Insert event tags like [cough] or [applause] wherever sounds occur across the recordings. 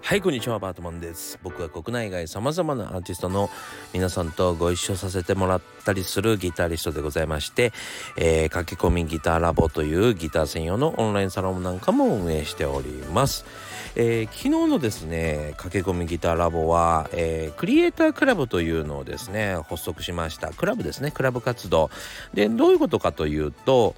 はいこんにちはバートマンです。僕は国内外さまざまなアーティストの皆さんとご一緒させてもらったりするギタリストでございまして、えー、駆け込みギターラボというギター専用のオンラインサロンなんかも運営しております、えー、昨日のですね駆け込みギターラボは、えー、クリエイタークラブというのをですね発足しました。クラブですねクラブ活動。でどういうことかというと、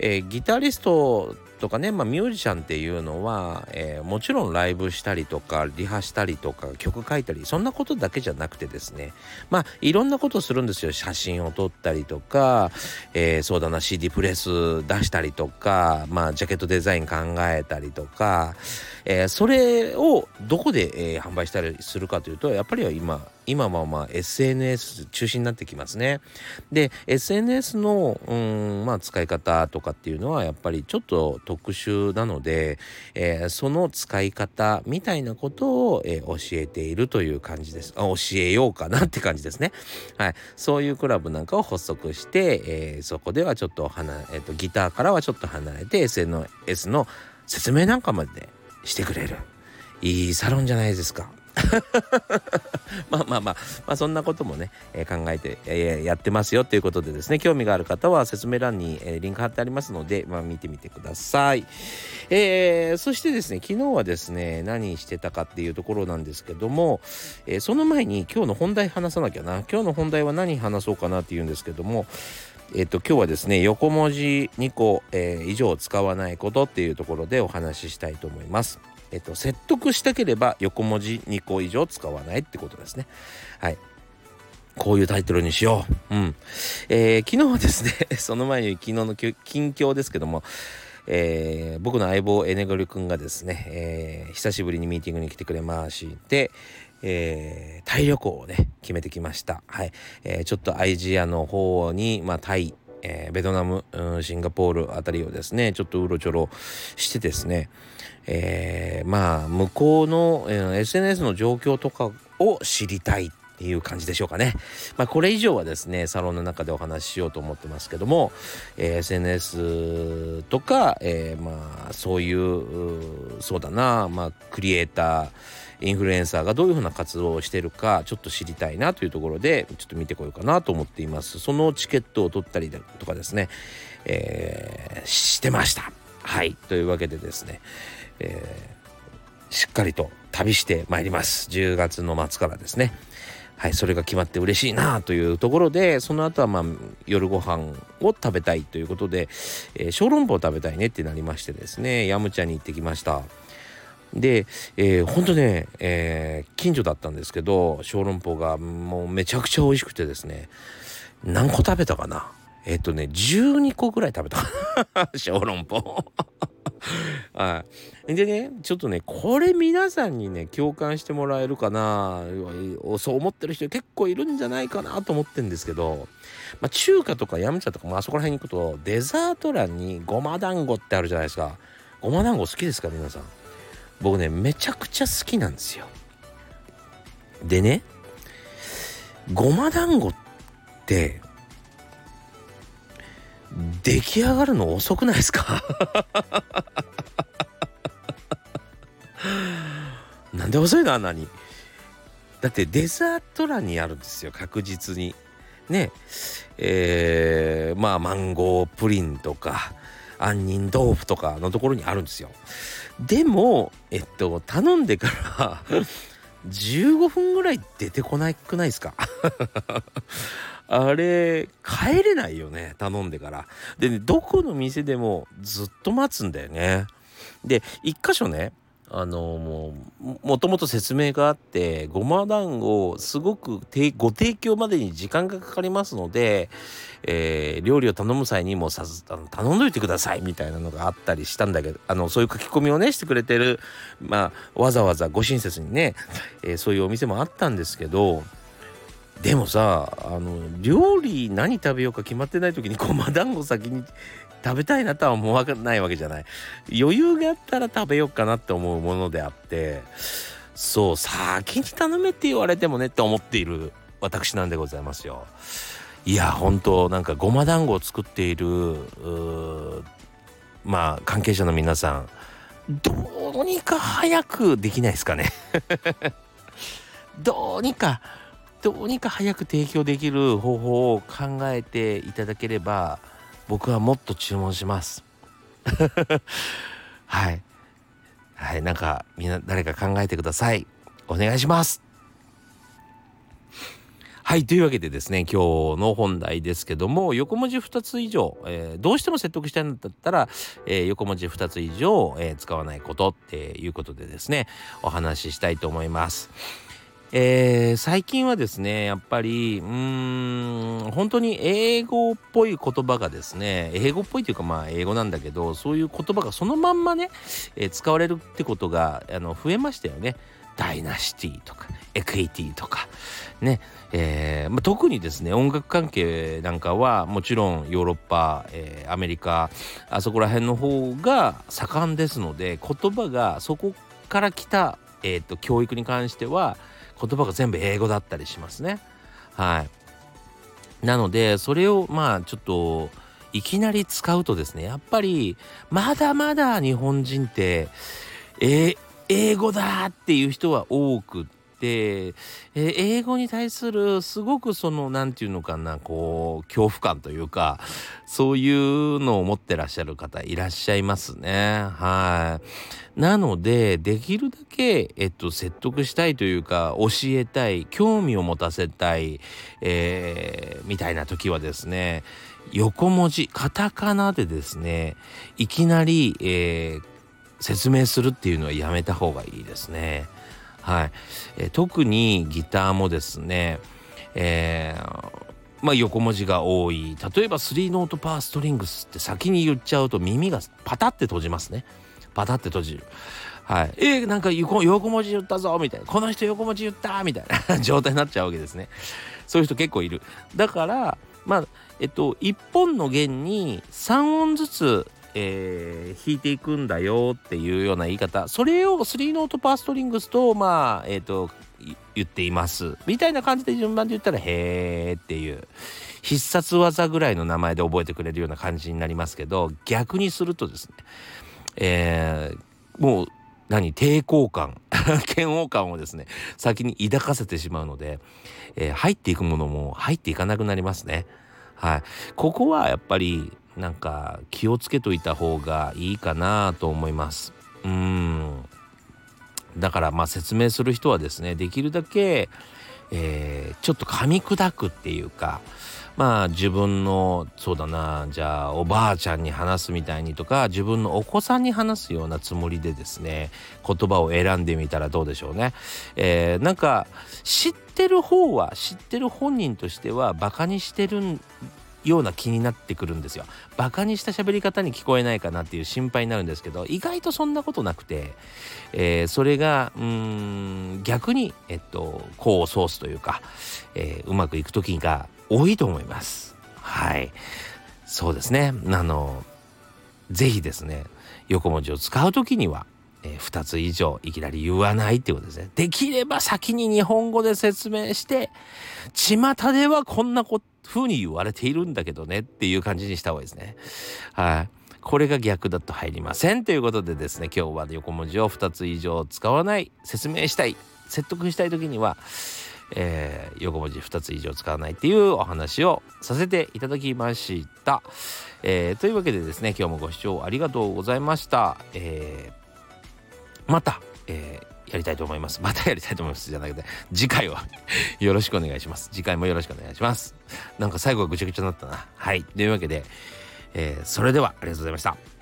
えー、ギタリストとかね、まあ、ミュージシャンっていうのは、えー、もちろんライブしたりとかリハしたりとか曲書いたりそんなことだけじゃなくてですねまあいろんなことするんですよ。写真を撮ったりとか、えー、そうだな CD プレス出したりとかまあジャケットデザイン考えたりとか、えー、それをどこで、え、販売したりするかというとやっぱりは今今はまあ SNS 中心になってきますね。で SNS のうんまあ使い方とかっていうのはやっぱりちょっと特殊なので、えー、その使い方みたいなことを、えー、教えているという感じです。あ教えようかなって感じですね。はい、そういうクラブなんかを発足して、えー、そこではちょっと離えーとギターからはちょっと離れて SNS の説明なんかまでしてくれるいいサロンじゃないですか。[laughs] まあまあまあ、まあ、そんなこともね、えー、考えて、えー、やってますよということでですね興味がある方は説明欄に、えー、リンク貼ってありますので、まあ、見てみてください、えー、そしてですね昨日はですね何してたかっていうところなんですけども、えー、その前に今日の本題話さなきゃな今日の本題は何話そうかなっていうんですけどもえっと、今日はですね横文字2個、えー、以上使わないことっていうところでお話ししたいと思います。えっと、説得したければ横文字2個以上使わないってことですね。はい。こういうタイトルにしよう。うん。えー、昨日はですね、[laughs] その前に昨日の近況ですけども、えー、僕の相棒エネゴリ君がですね、えー、久しぶりにミーティングに来てくれまして、えー、タイ旅行をね決めてきました。はい、えー、ちょっとアイジアの方に、まあ、タイ、えー、ベトナム、うん、シンガポールあたりをですねちょっとうろちょろしてですね、えー、まあ向こうの、えー、SNS の状況とかを知りたいっていう感じでしょうかね。まあこれ以上はですねサロンの中でお話ししようと思ってますけども、えー、SNS とか、えー、まあそういうそうだなまあクリエイターインフルエンサーがどういうふうな活動をしているかちょっと知りたいなというところでちょっと見てこようかなと思っています。そのチケットを取ったりとかですね、えー、してました。はい。というわけでですねえー、しっかりと旅してまいります。10月の末からですね。はいそれが決まって嬉しいなというところでその後はまあ夜ご飯を食べたいということで、えー、小籠包を食べたいねってなりましてですね。ヤムチャに行ってきました。で、えー、ほんとね、えー、近所だったんですけど小籠包がもうめちゃくちゃ美味しくてですね。何個食べたかな？えっ、とね12個ぐらい食べた [laughs] 小籠包。[laughs] はい。でね、ちょっとね、これ皆さんにね、共感してもらえるかな、そう思ってる人結構いるんじゃないかなと思ってんですけど、まあ、中華とかヤムチャとか、まあそこら辺に行くと、デザート欄にごま団子ってあるじゃないですか。ごま団子好きですか皆さん。僕ね、めちゃくちゃ好きなんですよ。でね、ごま団子って、出来上がるの遅くないですか？[laughs] なんで遅いのあんなに？だってデザート欄にあるんですよ確実に。ね。えー、まあマンゴープリンとか杏仁豆腐とかのところにあるんですよ。でもえっと頼んでから [laughs] 15分ぐらい出てこなくないですか？あれ帰れないよね。頼んでから。でねどこの店でもずっと待つんだよね。で一箇所ねあのもうもともと説明があってごま団子すごくご提供までに時間がかかりますので、えー、料理を頼む際にもさあの頼んどいてくださいみたいなのがあったりしたんだけどあのそういう書き込みをねしてくれてるまあわざわざご親切にね、えー、そういうお店もあったんですけどでもさあの料理何食べようか決まってない時にごま団子先に食べたいなとは思わないわけじゃない。余裕があったら食べようかなって思うものであって。そう先に頼めって言われてもねって思っている私なんでございますよ。いや本当なんかごま団子を作っているまあ関係者の皆さんどうにか早くできないですかね。[laughs] どうにかどうにか早く提供できる方法を考えていただければ僕はもっと注文します。[laughs] はい。はいなんかみんな誰か考えてください。お願いします。はいというわけでですね今日の本題ですけども横文字2つ以上、えー、どうしても説得したいんだったら、えー、横文字2つ以上、えー、使わないことっていうことでですねお話ししたいと思います。えー、最近はですねやっぱりうーん本当に英語っぽい言葉がですね英語っぽいというかまあ英語なんだけどそういう言葉がそのまんまね、えー、使われるってことがあの増えましたよね。ダイナシティとかエクイティとかね、えーまあ、特にですね音楽関係なんかはもちろんヨーロッパ、えー、アメリカあそこら辺の方が盛んですので言葉がそこから来た、えーと、教育に関しては言葉が全部英語だったりしますね。はい、なのでそれをまあちょっといきなり使うとですねやっぱりまだまだ日本人ってえー、英語だっていう人は多くて、えー、英語に対するすごくその何て言うのかなこう恐怖感というかそういうのを持ってらっしゃる方いらっしゃいますねはいなのでできるだけ、えっと、説得したいというか教えたい興味を持たせたい、えー、みたいな時はですね横文字カタカナでですねいきなり、えー、説明するっていうのはやめた方がいいですね。はい、えー、特にギターもですね、えー、まあ、横文字が多い。例えば3ノートパーストリングスって先に言っちゃうと耳がパタって閉じますね。パタって閉じる。はい。えー、なんか横文字言ったぞみたいな。この人横文字言ったみたいな。[laughs] 状態になっちゃうわけですね。そういう人結構いる。だからまあえっと1本の弦に3音ずつえー、弾いていくんだよっていうような言い方。それを3ノートパーストリングスとまあえっ、ー、と言っています。みたいな感じで順番で言ったら「へー」っていう。必殺技ぐらいの名前で覚えてくれるような感じになりますけど逆にするとですねえー、もう何抵抗感。[laughs] 嫌悪感をですね先に抱かせてしまうので、えー、入っていくものも入っていかなくなりますね。はい、ここはやっぱりなんか気をつけといた方がいいかなと思います。うんだからまあ説明する人はですねできるだけ、えー、ちょっと噛み砕くっていうかまあ自分のそうだなじゃあおばあちゃんに話すみたいにとか自分のお子さんに話すようなつもりでですね言葉を選んでみたらどうでしょうね。えー、なんか知ってる方は知ってる本人としてはバカにしてるんような気になってくるんですよ。バカにした喋り方に聞こえないかなっていう心配になるんですけど意外とそんなことなくて、えー、それがうん逆に、えっと、功を奏すというか、えー、うまくいく時が多いと思います。はいそうですねあの是非ですね横文字を使う時にはえー、2つ以上いきなり言わないってことですね。できれば先に日本語で説明して巷ではこんなこ風に言われているんだけどねっていう感じにした方がいいですね。はい。これが逆だと入りませんということでですね今日は横文字を2つ以上使わない説明したい説得したい時には、えー、横文字2つ以上使わないっていうお話をさせていただきました。えー、というわけでですね今日もご視聴ありがとうございました。えー、また、えやりたいと思います。[laughs] またやりたいと思いますじゃなくて、次回は [laughs] よろしくお願いします。次回もよろしくお願いします。なんか最後はぐちゃぐちゃになったな。はい。というわけで、えー、それではありがとうございました。